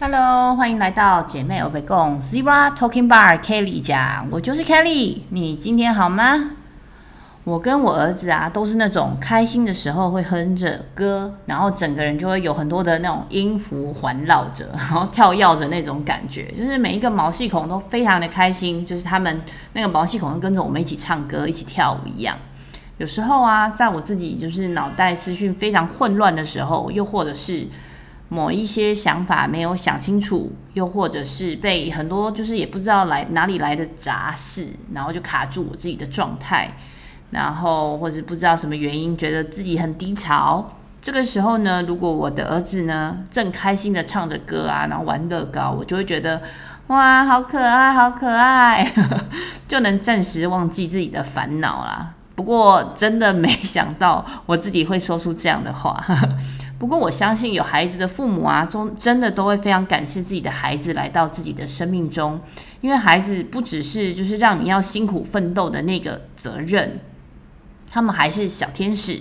Hello，欢迎来到姐妹欧北共 Zebra Talking Bar Kelly 家，我就是 Kelly，你今天好吗？我跟我儿子啊，都是那种开心的时候会哼着歌，然后整个人就会有很多的那种音符环绕着，然后跳跃着那种感觉，就是每一个毛细孔都非常的开心，就是他们那个毛细孔都跟着我们一起唱歌、一起跳舞一样。有时候啊，在我自己就是脑袋思绪非常混乱的时候，又或者是。某一些想法没有想清楚，又或者是被很多就是也不知道来哪里来的杂事，然后就卡住我自己的状态，然后或者不知道什么原因，觉得自己很低潮。这个时候呢，如果我的儿子呢正开心的唱着歌啊，然后玩乐高，我就会觉得哇，好可爱，好可爱，就能暂时忘记自己的烦恼啦。不过真的没想到我自己会说出这样的话。不过我相信有孩子的父母啊，中真的都会非常感谢自己的孩子来到自己的生命中，因为孩子不只是就是让你要辛苦奋斗的那个责任，他们还是小天使，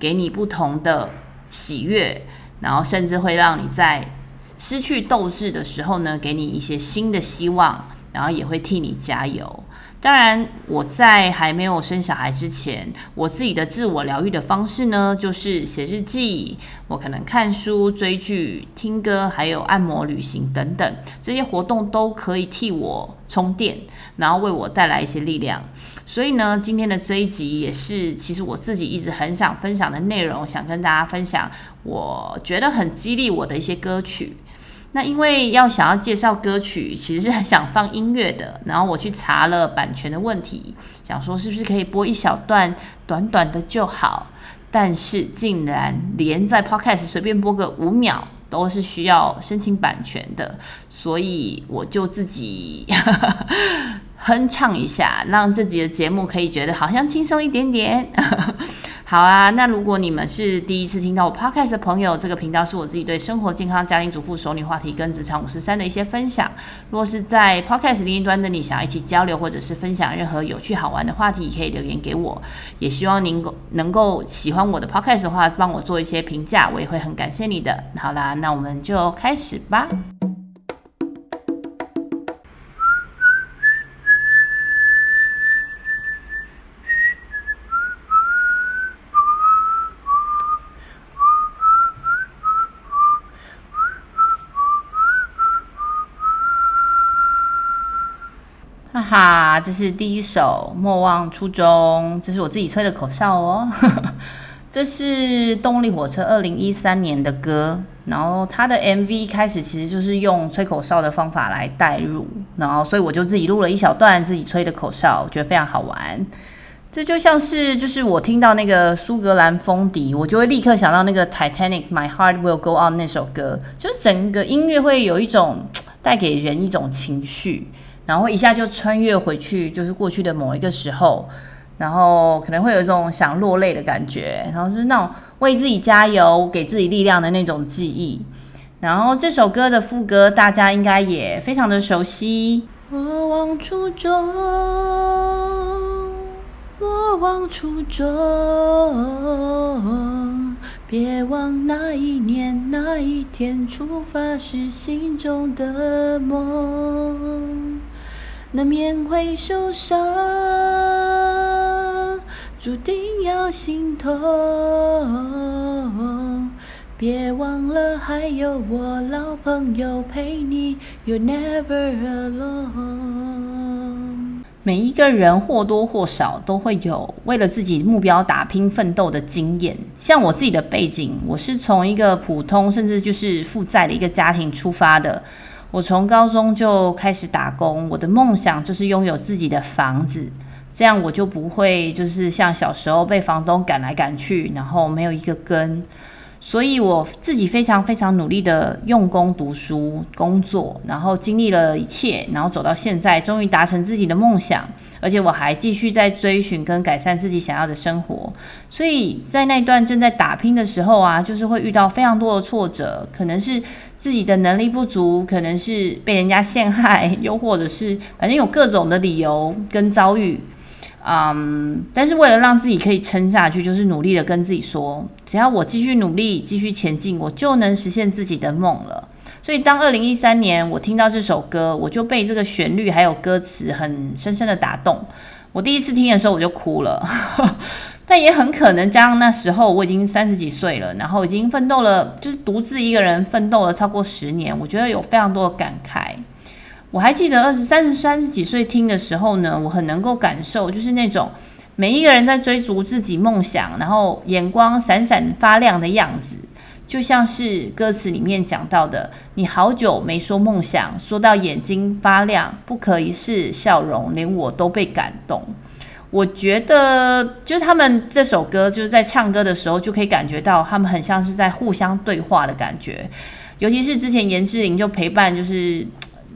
给你不同的喜悦，然后甚至会让你在失去斗志的时候呢，给你一些新的希望，然后也会替你加油。当然，我在还没有生小孩之前，我自己的自我疗愈的方式呢，就是写日记。我可能看书、追剧、听歌，还有按摩、旅行等等，这些活动都可以替我充电，然后为我带来一些力量。所以呢，今天的这一集也是其实我自己一直很想分享的内容，想跟大家分享，我觉得很激励我的一些歌曲。那因为要想要介绍歌曲，其实是很想放音乐的。然后我去查了版权的问题，想说是不是可以播一小段短短的就好。但是竟然连在 Podcast 随便播个五秒都是需要申请版权的，所以我就自己 哼唱一下，让自己的节目可以觉得好像轻松一点点。好啊，那如果你们是第一次听到我 podcast 的朋友，这个频道是我自己对生活、健康、家庭主妇、熟女话题跟职场五十三的一些分享。如果是在 podcast 另一端的你，想要一起交流或者是分享任何有趣好玩的话题，可以留言给我。也希望您能够喜欢我的 podcast 的话，帮我做一些评价，我也会很感谢你的。好啦，那我们就开始吧。哈，这是第一首《莫忘初衷》，这是我自己吹的口哨哦。这是动力火车二零一三年的歌，然后它的 MV 开始其实就是用吹口哨的方法来带入，然后所以我就自己录了一小段自己吹的口哨，我觉得非常好玩。这就像是就是我听到那个苏格兰风笛，我就会立刻想到那个 Titanic My Heart Will Go On 那首歌，就是整个音乐会有一种 带给人一种情绪。然后一下就穿越回去，就是过去的某一个时候，然后可能会有一种想落泪的感觉，然后是那种为自己加油、给自己力量的那种记忆。然后这首歌的副歌大家应该也非常的熟悉。莫忘初衷，莫忘初衷，别忘那一年那一天出发时心中的梦。难免会受伤，注定要心痛。别忘了，还有我老朋友陪你。You're never alone。每一个人或多或少都会有为了自己目标打拼奋斗的经验。像我自己的背景，我是从一个普通甚至就是负债的一个家庭出发的。我从高中就开始打工，我的梦想就是拥有自己的房子，这样我就不会就是像小时候被房东赶来赶去，然后没有一个根。所以我自己非常非常努力的用功读书、工作，然后经历了一切，然后走到现在，终于达成自己的梦想。而且我还继续在追寻跟改善自己想要的生活。所以在那段正在打拼的时候啊，就是会遇到非常多的挫折，可能是自己的能力不足，可能是被人家陷害，又或者是反正有各种的理由跟遭遇。嗯，但是为了让自己可以撑下去，就是努力的跟自己说，只要我继续努力，继续前进，我就能实现自己的梦了。所以当二零一三年我听到这首歌，我就被这个旋律还有歌词很深深的打动。我第一次听的时候我就哭了，但也很可能加上那时候我已经三十几岁了，然后已经奋斗了，就是独自一个人奋斗了超过十年，我觉得有非常多的感慨。我还记得二十三十三十几岁听的时候呢，我很能够感受，就是那种每一个人在追逐自己梦想，然后眼光闪闪发亮的样子，就像是歌词里面讲到的：“你好久没说梦想，说到眼睛发亮，不可一世笑容，连我都被感动。”我觉得，就是他们这首歌就是在唱歌的时候，就可以感觉到他们很像是在互相对话的感觉，尤其是之前严志玲就陪伴，就是。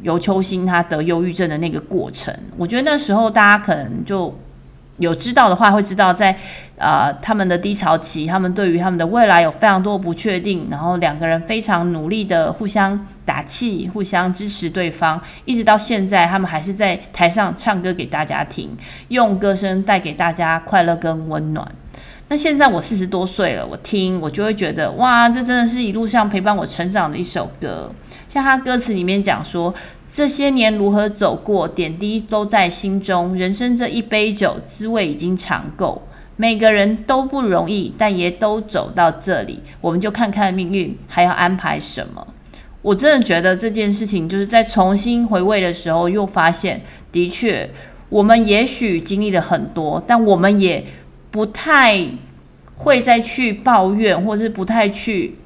尤秋兴他得忧郁症的那个过程，我觉得那时候大家可能就有知道的话，会知道在呃他们的低潮期，他们对于他们的未来有非常多不确定，然后两个人非常努力的互相打气，互相支持对方，一直到现在，他们还是在台上唱歌给大家听，用歌声带给大家快乐跟温暖。那现在我四十多岁了，我听我就会觉得哇，这真的是一路上陪伴我成长的一首歌。像他歌词里面讲说，这些年如何走过，点滴都在心中。人生这一杯酒，滋味已经尝够。每个人都不容易，但也都走到这里。我们就看看命运还要安排什么。我真的觉得这件事情，就是在重新回味的时候，又发现，的确，我们也许经历了很多，但我们也不太会再去抱怨，或是不太去。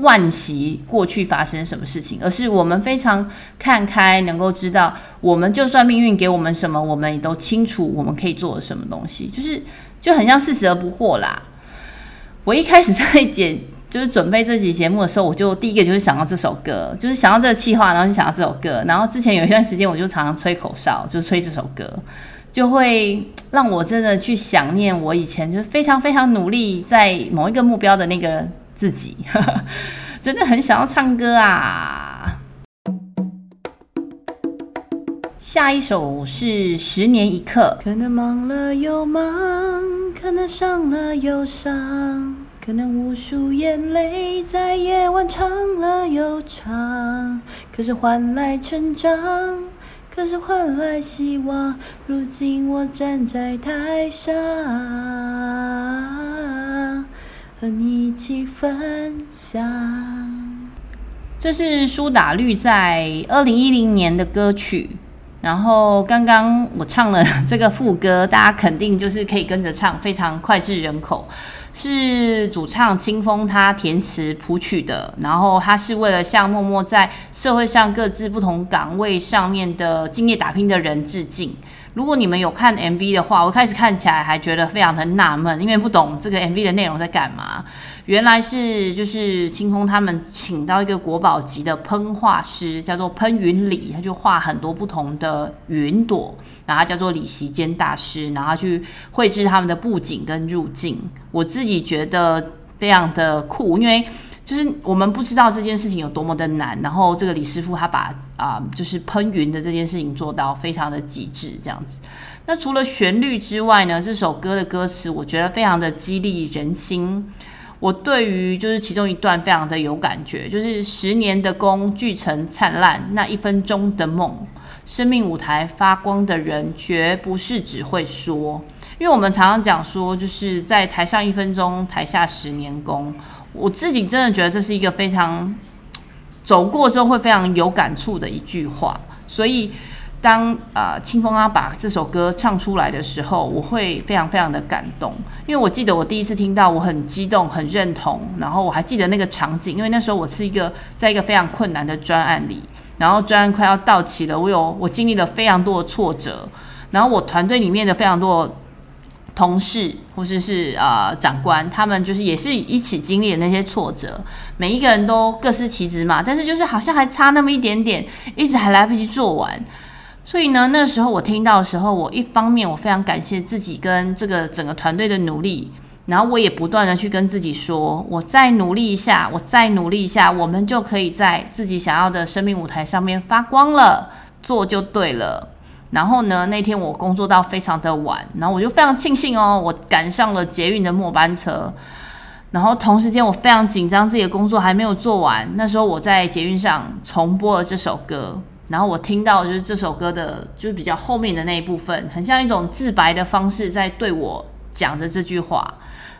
惋惜过去发生什么事情，而是我们非常看开，能够知道，我们就算命运给我们什么，我们也都清楚我们可以做什么东西，就是就很像四十而不惑啦。我一开始在剪，就是准备这集节目的时候，我就第一个就是想到这首歌，就是想到这个气话，然后就想到这首歌，然后之前有一段时间我就常常吹口哨，就吹这首歌，就会让我真的去想念我以前就是非常非常努力在某一个目标的那个。自己 真的很想要唱歌啊！下一首是《十年一刻》。可能忙了又忙，可能伤了又伤，可能无数眼泪在夜晚长了又长。可是换来成长，可是换来希望。如今我站在台上。和你一起分享。这是苏打绿在二零一零年的歌曲。然后刚刚我唱了 这个副歌，大家肯定就是可以跟着唱，非常脍炙人口。是主唱清风他填词谱曲的。然后他是为了向默默在社会上各自不同岗位上面的敬业打拼的人致敬。如果你们有看 MV 的话，我开始看起来还觉得非常的纳闷，因为不懂这个 MV 的内容在干嘛。原来是就是青空他们请到一个国宝级的喷画师，叫做喷云里，他就画很多不同的云朵，然后叫做李席坚大师，然后去绘制他们的布景跟入镜。我自己觉得非常的酷，因为。就是我们不知道这件事情有多么的难，然后这个李师傅他把啊、就是喷云的这件事情做到非常的极致，这样子。那除了旋律之外呢，这首歌的歌词我觉得非常的激励人心。我对于就是其中一段非常的有感觉，就是十年的功聚成灿烂，那一分钟的梦，生命舞台发光的人绝不是只会说，因为我们常常讲说，就是在台上一分钟，台下十年功。我自己真的觉得这是一个非常走过之后会非常有感触的一句话，所以当呃青峰他把这首歌唱出来的时候，我会非常非常的感动，因为我记得我第一次听到，我很激动，很认同，然后我还记得那个场景，因为那时候我是一个在一个非常困难的专案里，然后专案快要到期了，我有我经历了非常多的挫折，然后我团队里面的非常多。同事或者是，是呃长官，他们就是也是一起经历的那些挫折，每一个人都各司其职嘛，但是就是好像还差那么一点点，一直还来不及做完。所以呢，那时候我听到的时候，我一方面我非常感谢自己跟这个整个团队的努力，然后我也不断的去跟自己说，我再努力一下，我再努力一下，我们就可以在自己想要的生命舞台上面发光了，做就对了。然后呢，那天我工作到非常的晚，然后我就非常庆幸哦，我赶上了捷运的末班车。然后同时间我非常紧张，自己的工作还没有做完。那时候我在捷运上重播了这首歌，然后我听到就是这首歌的，就是比较后面的那一部分，很像一种自白的方式在对我讲着这句话。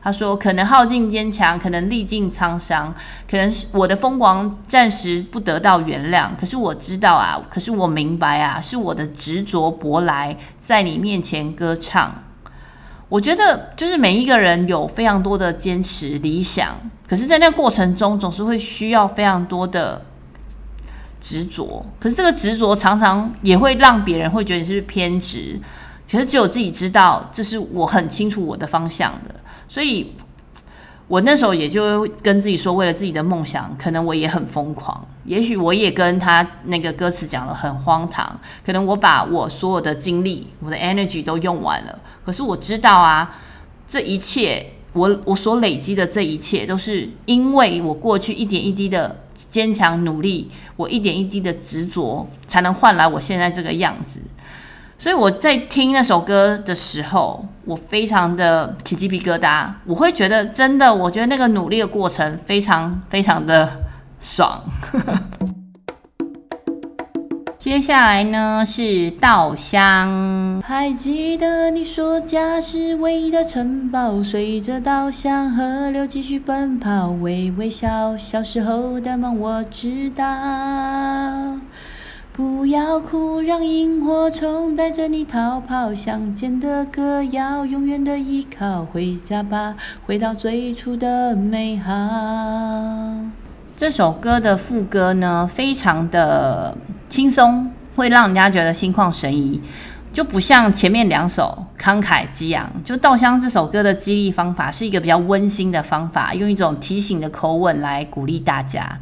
他说：“可能耗尽坚强，可能历尽沧桑，可能是我的疯狂暂时不得到原谅。可是我知道啊，可是我明白啊，是我的执着博来，在你面前歌唱。我觉得，就是每一个人有非常多的坚持理想，可是，在那过程中，总是会需要非常多的执着。可是，这个执着常常也会让别人会觉得你是不是偏执。可是，只有自己知道，这是我很清楚我的方向的。”所以，我那时候也就跟自己说，为了自己的梦想，可能我也很疯狂。也许我也跟他那个歌词讲的很荒唐，可能我把我所有的精力、我的 energy 都用完了。可是我知道啊，这一切，我我所累积的这一切，都是因为我过去一点一滴的坚强努力，我一点一滴的执着，才能换来我现在这个样子。所以我在听那首歌的时候，我非常的起鸡皮疙瘩。我会觉得，真的，我觉得那个努力的过程非常非常的爽。接下来呢是稻香，还记得你说家是唯一的城堡，随着稻香河流继续奔跑，微微笑，小时候的梦我知道。不要哭，让萤火虫带着你逃跑。乡间的歌谣，永远的依靠。回家吧，回到最初的美好。这首歌的副歌呢，非常的轻松，会让人家觉得心旷神怡，就不像前面两首慷慨激昂。就《稻香》这首歌的激励方法是一个比较温馨的方法，用一种提醒的口吻来鼓励大家。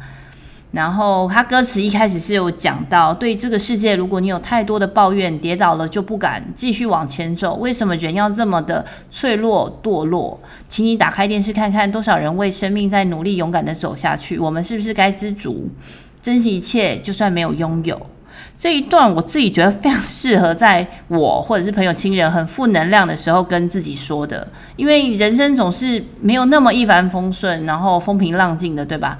然后他歌词一开始是有讲到，对这个世界，如果你有太多的抱怨，跌倒了就不敢继续往前走，为什么人要这么的脆弱堕落？请你打开电视看看，多少人为生命在努力勇敢的走下去，我们是不是该知足，珍惜一切，就算没有拥有？这一段我自己觉得非常适合在我或者是朋友亲人很负能量的时候跟自己说的，因为人生总是没有那么一帆风顺，然后风平浪静的，对吧？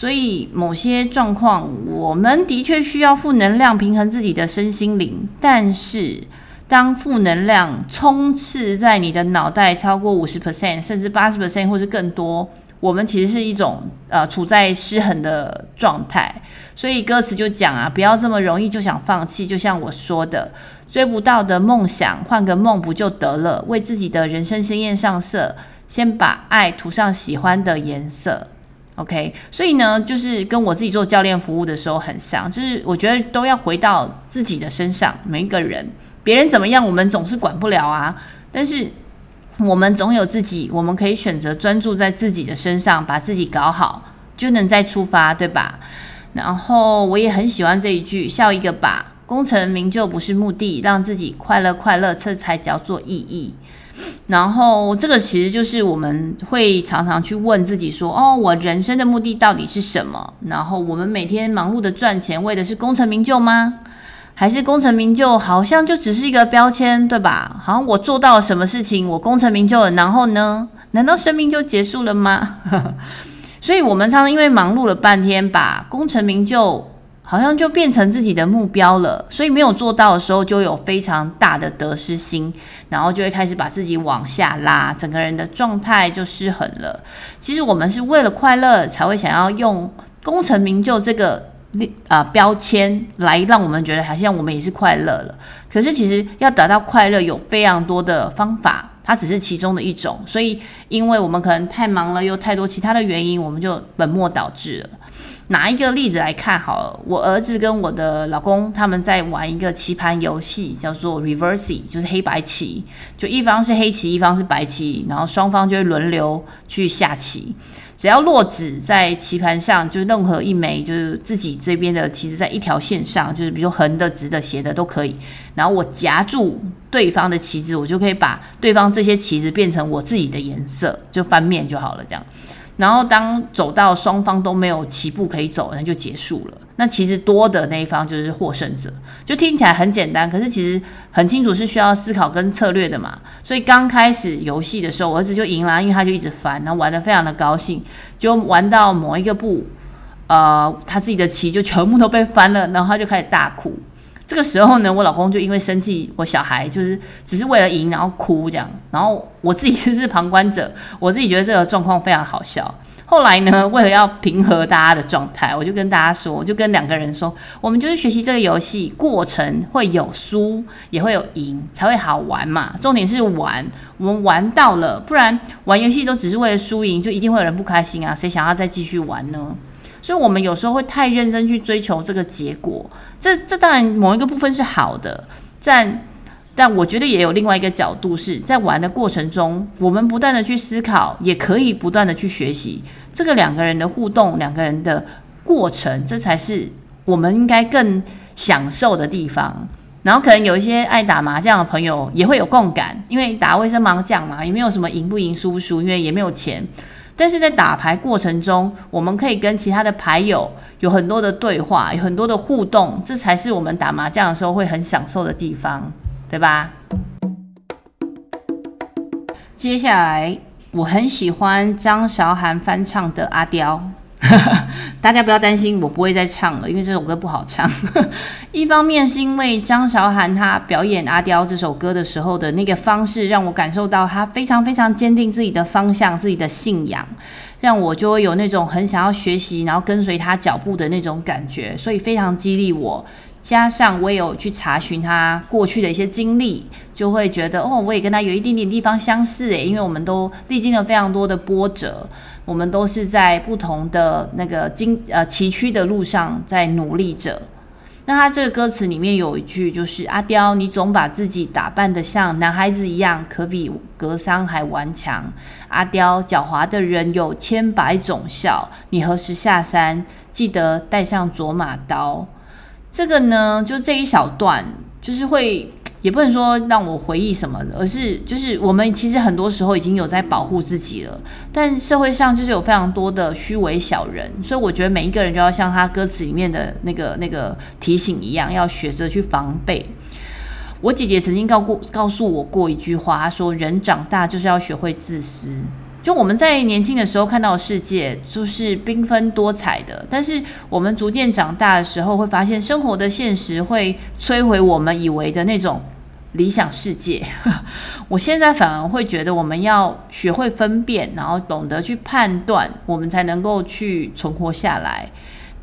所以某些状况，我们的确需要负能量平衡自己的身心灵。但是，当负能量充斥在你的脑袋超过五十 percent，甚至八十 percent 或是更多，我们其实是一种呃处在失衡的状态。所以歌词就讲啊，不要这么容易就想放弃。就像我说的，追不到的梦想，换个梦不就得了？为自己的人生鲜艳上色，先把爱涂上喜欢的颜色。OK，所以呢，就是跟我自己做教练服务的时候很像，就是我觉得都要回到自己的身上，每一个人，别人怎么样，我们总是管不了啊。但是我们总有自己，我们可以选择专注在自己的身上，把自己搞好，就能再出发，对吧？然后我也很喜欢这一句，笑一个吧，功成名就不是目的，让自己快乐快乐，这才叫做意义。然后，这个其实就是我们会常常去问自己说：“哦，我人生的目的到底是什么？”然后，我们每天忙碌的赚钱，为的是功成名就吗？还是功成名就好像就只是一个标签，对吧？好像我做到了什么事情，我功成名就了，然后呢？难道生命就结束了吗？所以，我们常常因为忙碌了半天，把功成名就。好像就变成自己的目标了，所以没有做到的时候，就有非常大的得失心，然后就会开始把自己往下拉，整个人的状态就失衡了。其实我们是为了快乐，才会想要用功成名就这个啊、呃、标签来让我们觉得好像我们也是快乐了。可是其实要达到快乐，有非常多的方法，它只是其中的一种。所以因为我们可能太忙了，又太多其他的原因，我们就本末倒置了。拿一个例子来看好了，我儿子跟我的老公他们在玩一个棋盘游戏，叫做 Reversi，就是黑白棋，就一方是黑棋，一方是白棋，然后双方就会轮流去下棋，只要落子在棋盘上，就任何一枚就是自己这边的棋子在一条线上，就是比如说横的、直的、斜的都可以，然后我夹住对方的棋子，我就可以把对方这些棋子变成我自己的颜色，就翻面就好了，这样。然后当走到双方都没有棋步可以走，那就结束了。那其实多的那一方就是获胜者。就听起来很简单，可是其实很清楚是需要思考跟策略的嘛。所以刚开始游戏的时候，我儿子就赢了，因为他就一直翻，然后玩得非常的高兴，就玩到某一个步，呃，他自己的棋就全部都被翻了，然后他就开始大哭。这个时候呢，我老公就因为生气，我小孩就是只是为了赢，然后哭这样，然后我自己 是旁观者，我自己觉得这个状况非常好笑。后来呢，为了要平和大家的状态，我就跟大家说，我就跟两个人说，我们就是学习这个游戏过程会有输，也会有赢，才会好玩嘛。重点是玩，我们玩到了，不然玩游戏都只是为了输赢，就一定会有人不开心啊。谁想要再继续玩呢？所以，我们有时候会太认真去追求这个结果，这这当然某一个部分是好的，但但我觉得也有另外一个角度，是在玩的过程中，我们不断的去思考，也可以不断的去学习，这个两个人的互动，两个人的过程，这才是我们应该更享受的地方。然后，可能有一些爱打麻将的朋友也会有共感，因为打卫生麻将嘛，也没有什么赢不赢、输不输，因为也没有钱。但是在打牌过程中，我们可以跟其他的牌友有很多的对话，有很多的互动，这才是我们打麻将的时候会很享受的地方，对吧？接下来，我很喜欢张韶涵翻唱的《阿刁》。大家不要担心，我不会再唱了，因为这首歌不好唱。一方面是因为张韶涵她表演《阿刁》这首歌的时候的那个方式，让我感受到她非常非常坚定自己的方向、自己的信仰，让我就会有那种很想要学习，然后跟随她脚步的那种感觉，所以非常激励我。加上我也有去查询他过去的一些经历，就会觉得哦，我也跟他有一点点地方相似诶，因为我们都历经了非常多的波折，我们都是在不同的那个经呃崎岖的路上在努力着。那他这个歌词里面有一句就是：“阿刁，你总把自己打扮得像男孩子一样，可比格桑还顽强。阿刁，狡猾的人有千百种笑，你何时下山？记得带上卓玛刀。”这个呢，就这一小段，就是会，也不能说让我回忆什么的，而是就是我们其实很多时候已经有在保护自己了，但社会上就是有非常多的虚伪小人，所以我觉得每一个人就要像他歌词里面的那个那个提醒一样，要学着去防备。我姐姐曾经告过告诉我过一句话，她说：“人长大就是要学会自私。”就我们在年轻的时候看到的世界就是缤纷多彩的，但是我们逐渐长大的时候，会发现生活的现实会摧毁我们以为的那种理想世界。我现在反而会觉得，我们要学会分辨，然后懂得去判断，我们才能够去存活下来。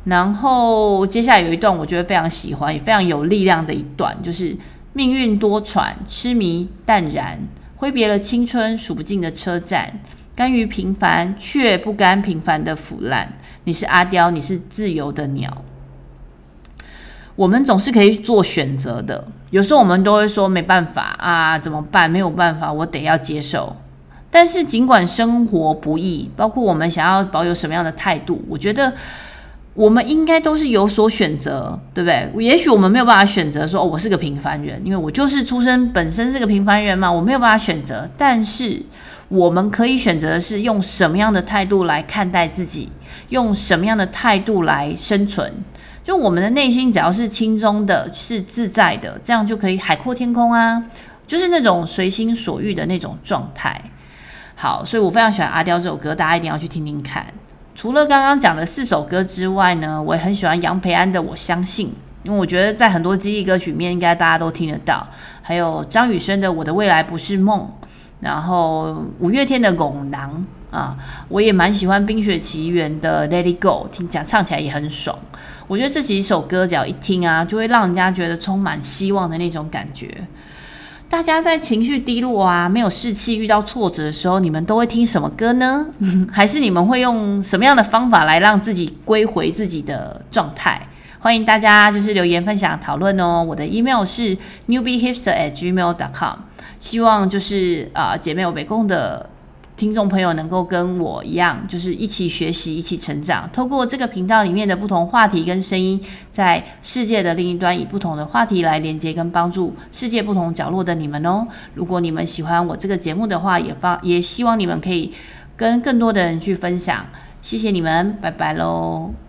然后接下来有一段，我觉得非常喜欢，也非常有力量的一段，就是命运多舛，痴迷淡然，挥别了青春数不尽的车站。甘于平凡，却不甘平凡的腐烂。你是阿刁，你是自由的鸟。我们总是可以做选择的。有时候我们都会说没办法啊，怎么办？没有办法，我得要接受。但是尽管生活不易，包括我们想要保有什么样的态度，我觉得我们应该都是有所选择，对不对？也许我们没有办法选择说，我是个平凡人，因为我就是出生本身是个平凡人嘛，我没有办法选择。但是。我们可以选择的是用什么样的态度来看待自己，用什么样的态度来生存。就我们的内心只要是轻松的，是自在的，这样就可以海阔天空啊，就是那种随心所欲的那种状态。好，所以我非常喜欢阿刁这首歌，大家一定要去听听看。除了刚刚讲的四首歌之外呢，我也很喜欢杨培安的《我相信》，因为我觉得在很多记忆歌曲里面，应该大家都听得到。还有张雨生的《我的未来不是梦》。然后五月天的《拱廊》啊，我也蛮喜欢《冰雪奇缘》的《Let It Go》，听讲唱起来也很爽。我觉得这几首歌只要一听啊，就会让人家觉得充满希望的那种感觉。大家在情绪低落啊、没有士气、遇到挫折的时候，你们都会听什么歌呢？还是你们会用什么样的方法来让自己归回自己的状态？欢迎大家就是留言分享讨论哦。我的 email 是 newbiehipster@gmail.com。希望就是啊、姐妹有北共的听众朋友能够跟我一样，就是一起学习，一起成长。透过这个频道里面的不同话题跟声音，在世界的另一端，以不同的话题来连接跟帮助世界不同角落的你们哦。如果你们喜欢我这个节目的话，也发也希望你们可以跟更多的人去分享。谢谢你们，拜拜喽。